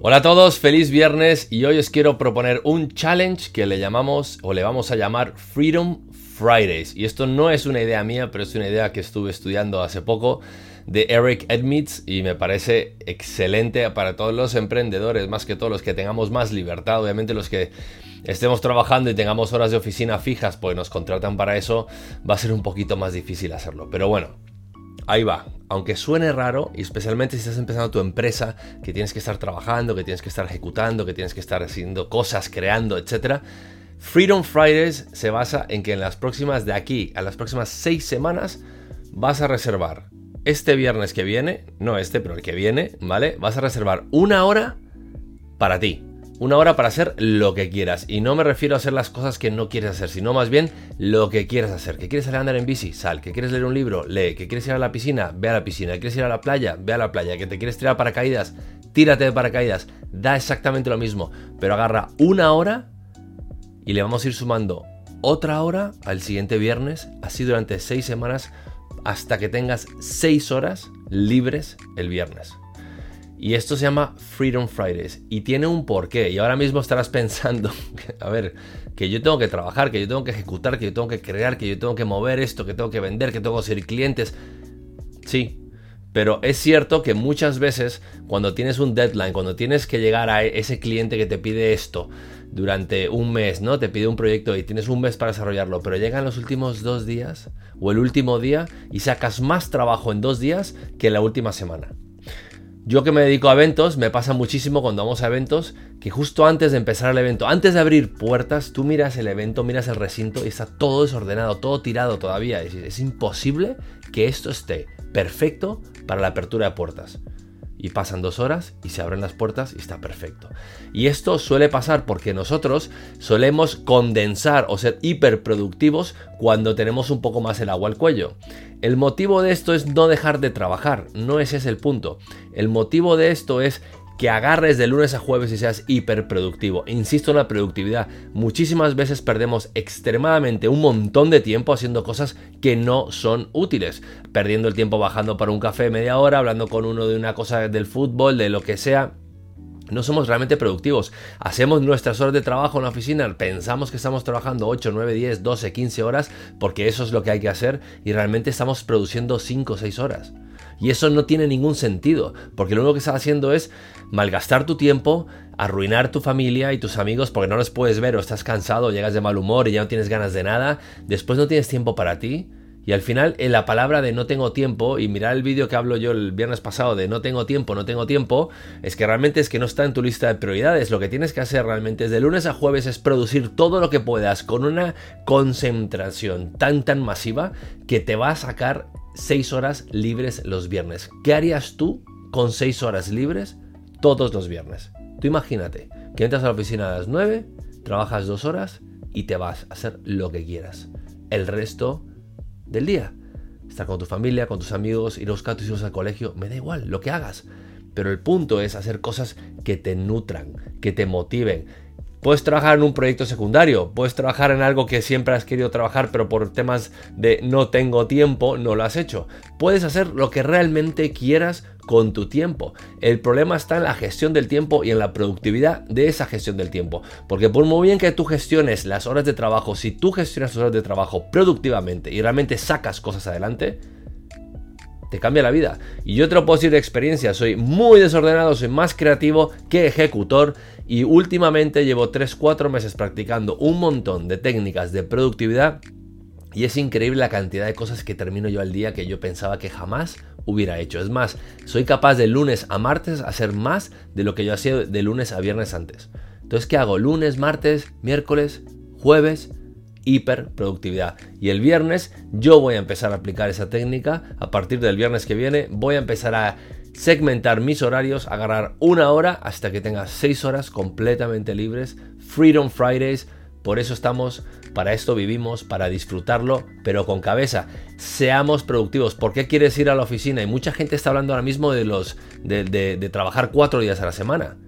Hola a todos, feliz viernes y hoy os quiero proponer un challenge que le llamamos o le vamos a llamar Freedom Fridays. Y esto no es una idea mía, pero es una idea que estuve estudiando hace poco de Eric Edmitz y me parece excelente para todos los emprendedores, más que todos los que tengamos más libertad, obviamente los que estemos trabajando y tengamos horas de oficina fijas, pues nos contratan para eso, va a ser un poquito más difícil hacerlo. Pero bueno, Ahí va. Aunque suene raro, y especialmente si estás empezando tu empresa, que tienes que estar trabajando, que tienes que estar ejecutando, que tienes que estar haciendo cosas, creando, etc. Freedom Fridays se basa en que en las próximas de aquí a las próximas seis semanas vas a reservar este viernes que viene, no este, pero el que viene, ¿vale? Vas a reservar una hora para ti una hora para hacer lo que quieras. Y no me refiero a hacer las cosas que no quieres hacer, sino más bien lo que quieres hacer. ¿Que quieres salir a andar en bici? Sal. ¿Que quieres leer un libro? Lee. ¿Que quieres ir a la piscina? Ve a la piscina. ¿Que quieres ir a la playa? Ve a la playa. ¿Que te quieres tirar paracaídas? Tírate de paracaídas. Da exactamente lo mismo. Pero agarra una hora y le vamos a ir sumando otra hora al siguiente viernes, así durante seis semanas, hasta que tengas seis horas libres el viernes. Y esto se llama Freedom Fridays. Y tiene un porqué. Y ahora mismo estarás pensando, a ver, que yo tengo que trabajar, que yo tengo que ejecutar, que yo tengo que crear, que yo tengo que mover esto, que tengo que vender, que tengo que ser clientes. Sí. Pero es cierto que muchas veces cuando tienes un deadline, cuando tienes que llegar a ese cliente que te pide esto durante un mes, ¿no? Te pide un proyecto y tienes un mes para desarrollarlo, pero llegan los últimos dos días o el último día y sacas más trabajo en dos días que en la última semana. Yo que me dedico a eventos, me pasa muchísimo cuando vamos a eventos que justo antes de empezar el evento, antes de abrir puertas, tú miras el evento, miras el recinto y está todo desordenado, todo tirado todavía. Es, es imposible que esto esté perfecto para la apertura de puertas y pasan dos horas y se abren las puertas y está perfecto. Y esto suele pasar porque nosotros solemos condensar o ser hiperproductivos cuando tenemos un poco más el agua al cuello. El motivo de esto es no dejar de trabajar, no ese es el punto. El motivo de esto es que agarres de lunes a jueves y seas hiperproductivo. Insisto en la productividad. Muchísimas veces perdemos extremadamente un montón de tiempo haciendo cosas que no son útiles. Perdiendo el tiempo bajando para un café media hora, hablando con uno de una cosa del fútbol, de lo que sea. No somos realmente productivos. Hacemos nuestras horas de trabajo en la oficina, pensamos que estamos trabajando 8, 9, 10, 12, 15 horas, porque eso es lo que hay que hacer, y realmente estamos produciendo 5 o 6 horas. Y eso no tiene ningún sentido, porque lo único que estás haciendo es malgastar tu tiempo, arruinar tu familia y tus amigos porque no los puedes ver o estás cansado, llegas de mal humor y ya no tienes ganas de nada, después no tienes tiempo para ti. Y al final, en la palabra de no tengo tiempo, y mirar el vídeo que hablo yo el viernes pasado de no tengo tiempo, no tengo tiempo, es que realmente es que no está en tu lista de prioridades. Lo que tienes que hacer realmente es de lunes a jueves es producir todo lo que puedas con una concentración tan tan masiva que te va a sacar 6 horas libres los viernes. ¿Qué harías tú con 6 horas libres todos los viernes? Tú imagínate que entras a la oficina a las 9, trabajas 2 horas y te vas a hacer lo que quieras. El resto del día. Estar con tu familia, con tus amigos, ir a buscar a tus hijos al colegio, me da igual, lo que hagas. Pero el punto es hacer cosas que te nutran, que te motiven, Puedes trabajar en un proyecto secundario, puedes trabajar en algo que siempre has querido trabajar, pero por temas de no tengo tiempo no lo has hecho. Puedes hacer lo que realmente quieras con tu tiempo. El problema está en la gestión del tiempo y en la productividad de esa gestión del tiempo. Porque por muy bien que tú gestiones las horas de trabajo, si tú gestionas tus horas de trabajo productivamente y realmente sacas cosas adelante, te cambia la vida. Y yo te lo puedo decir de experiencia, soy muy desordenado, soy más creativo que ejecutor y últimamente llevo 3-4 meses practicando un montón de técnicas de productividad y es increíble la cantidad de cosas que termino yo al día que yo pensaba que jamás hubiera hecho. Es más, soy capaz de lunes a martes hacer más de lo que yo hacía de lunes a viernes antes. Entonces, ¿qué hago? Lunes, martes, miércoles, jueves, hiperproductividad. Y el viernes yo voy a empezar a aplicar esa técnica. A partir del viernes que viene voy a empezar a segmentar mis horarios, agarrar una hora hasta que tenga seis horas completamente libres. Freedom Fridays. Por eso estamos, para esto vivimos, para disfrutarlo, pero con cabeza. Seamos productivos. ¿Por qué quieres ir a la oficina? Y mucha gente está hablando ahora mismo de los de, de trabajar cuatro días a la semana.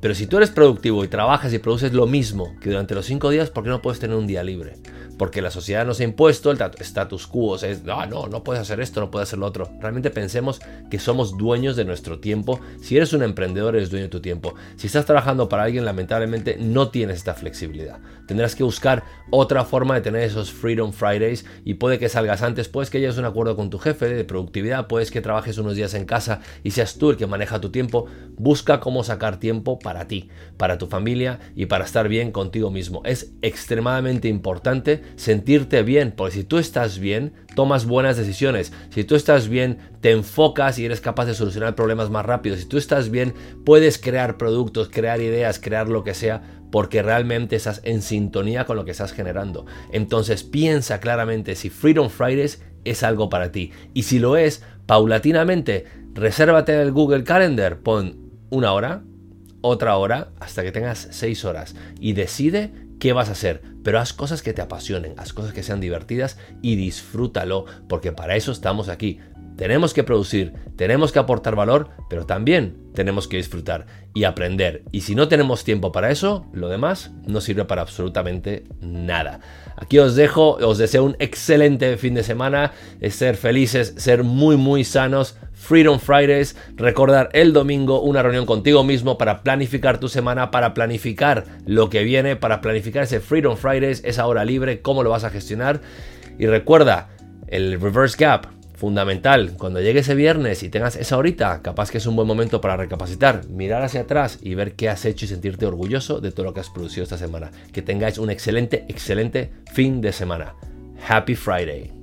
Pero si tú eres productivo y trabajas y produces lo mismo que durante los cinco días, ¿por qué no puedes tener un día libre? Porque la sociedad nos ha impuesto el status quo, es, no, no, no puedes hacer esto, no puedes hacer lo otro. Realmente pensemos que somos dueños de nuestro tiempo. Si eres un emprendedor, eres dueño de tu tiempo. Si estás trabajando para alguien, lamentablemente no tienes esta flexibilidad. Tendrás que buscar otra forma de tener esos Freedom Fridays y puede que salgas antes, puedes que llegues a un acuerdo con tu jefe de productividad, puedes que trabajes unos días en casa y seas tú el que maneja tu tiempo. Busca cómo sacar tiempo para para ti, para tu familia y para estar bien contigo mismo. Es extremadamente importante sentirte bien, porque si tú estás bien, tomas buenas decisiones. Si tú estás bien, te enfocas y eres capaz de solucionar problemas más rápido. Si tú estás bien, puedes crear productos, crear ideas, crear lo que sea, porque realmente estás en sintonía con lo que estás generando. Entonces piensa claramente si Freedom Fridays es algo para ti. Y si lo es, paulatinamente, resérvate el Google Calendar, pon una hora, otra hora hasta que tengas seis horas y decide qué vas a hacer, pero haz cosas que te apasionen, haz cosas que sean divertidas y disfrútalo, porque para eso estamos aquí. Tenemos que producir, tenemos que aportar valor, pero también tenemos que disfrutar y aprender. Y si no tenemos tiempo para eso, lo demás no sirve para absolutamente nada. Aquí os dejo, os deseo un excelente fin de semana, ser felices, ser muy muy sanos. Freedom Fridays, recordar el domingo una reunión contigo mismo para planificar tu semana, para planificar lo que viene, para planificar ese Freedom Fridays, esa hora libre, cómo lo vas a gestionar. Y recuerda, el reverse gap, fundamental. Cuando llegue ese viernes y tengas esa horita, capaz que es un buen momento para recapacitar, mirar hacia atrás y ver qué has hecho y sentirte orgulloso de todo lo que has producido esta semana. Que tengáis un excelente, excelente fin de semana. Happy Friday.